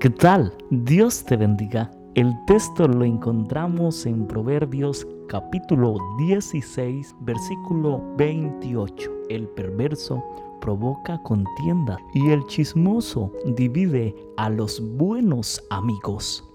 ¿Qué tal? Dios te bendiga. El texto lo encontramos en Proverbios capítulo 16, versículo 28. El perverso provoca contienda y el chismoso divide a los buenos amigos.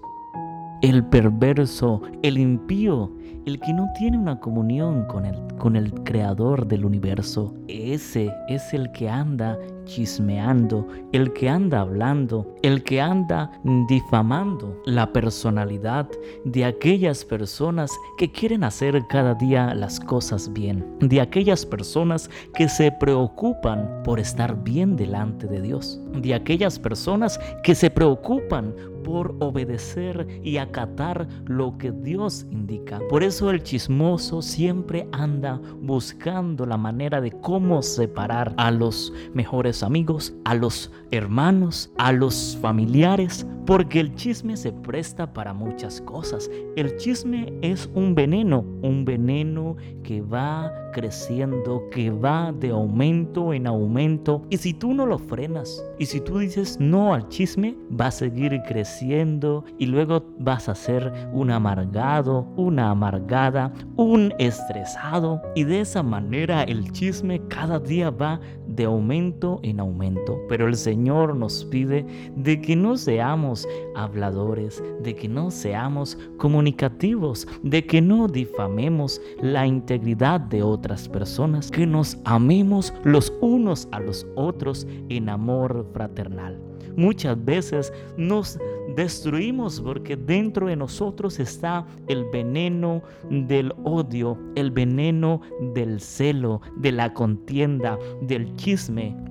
El perverso, el impío, el que no tiene una comunión con el, con el creador del universo, ese es el que anda chismeando, el que anda hablando, el que anda difamando la personalidad de aquellas personas que quieren hacer cada día las cosas bien, de aquellas personas que se preocupan por estar bien delante de Dios, de aquellas personas que se preocupan por obedecer y acatar lo que Dios indica. Por eso el chismoso siempre anda buscando la manera de cómo separar a los mejores amigos, a los hermanos, a los familiares, porque el chisme se presta para muchas cosas. El chisme es un veneno, un veneno que va creciendo, que va de aumento en aumento. Y si tú no lo frenas, y si tú dices no al chisme, va a seguir creciendo y luego vas a ser un amargado, una amargada, un estresado. Y de esa manera el chisme cada día va de aumento en aumento. Pero el Señor nos pide de que no seamos habladores, de que no seamos comunicativos, de que no difamemos la integridad de otras personas, que nos amemos los unos a los otros en amor fraternal. Muchas veces nos destruimos porque dentro de nosotros está el veneno del odio, el veneno del celo, de la contienda, del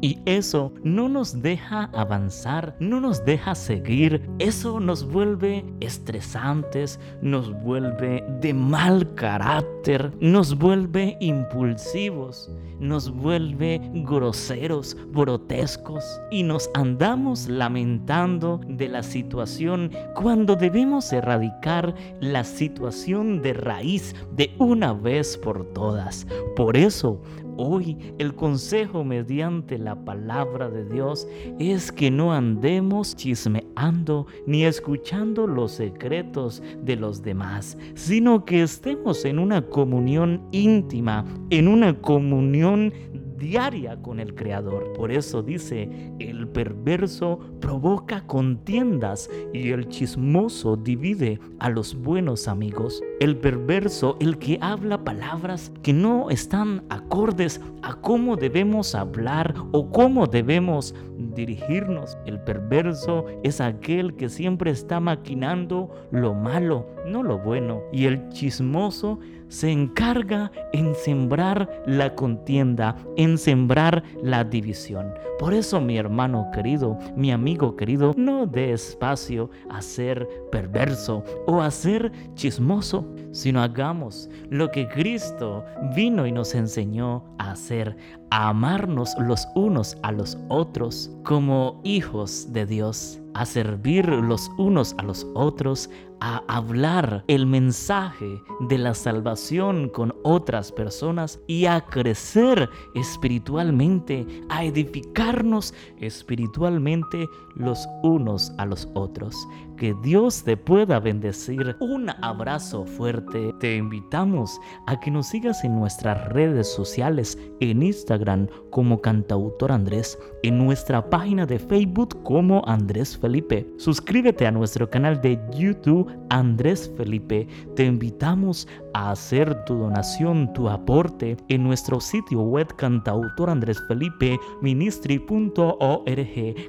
Y eso no nos deja avanzar, no nos deja seguir. Eso nos vuelve estresantes, nos vuelve de mal carácter, nos vuelve impulsivos, nos vuelve groseros, grotescos y nos andamos lamentando de la situación cuando debemos erradicar la situación de raíz de una vez por todas. Por eso, hoy el consejo mediante la palabra de Dios es que no andemos chismeando ni escuchando los secretos de los demás, sino que estemos en una comunión íntima, en una comunión diaria con el Creador. Por eso dice, el perverso provoca contiendas y el chismoso divide a los buenos amigos. El perverso, el que habla palabras que no están acordes a cómo debemos hablar o cómo debemos dirigirnos. El perverso es aquel que siempre está maquinando lo malo, no lo bueno. Y el chismoso se encarga en sembrar la contienda, en sembrar la división. Por eso, mi hermano querido, mi amigo querido, no dé espacio a ser perverso o a ser chismoso, sino hagamos lo que Cristo vino y nos enseñó a hacer, a amarnos los unos a los otros como hijos de Dios, a servir los unos a los otros, a hablar el mensaje de la salvación con otras personas y a crecer espiritualmente, a edificarnos espiritualmente los unos a los otros. Que Dios te pueda bendecir. Un abrazo fuerte. Te invitamos a que nos sigas en nuestras redes sociales, en Instagram como cantautor Andrés, en nuestra página de Facebook como Andrés Felipe. Suscríbete a nuestro canal de YouTube Andrés Felipe, te invitamos a hacer tu donación, tu aporte en nuestro sitio web cantautor Andrés Felipe ministry.org.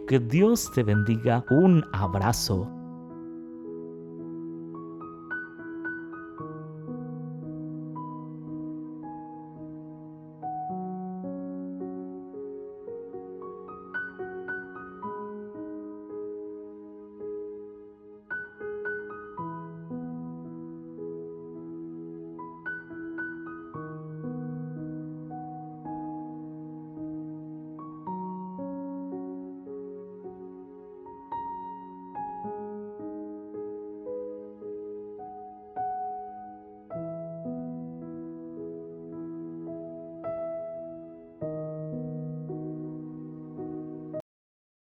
Que Dios te bendiga. Un abrazo.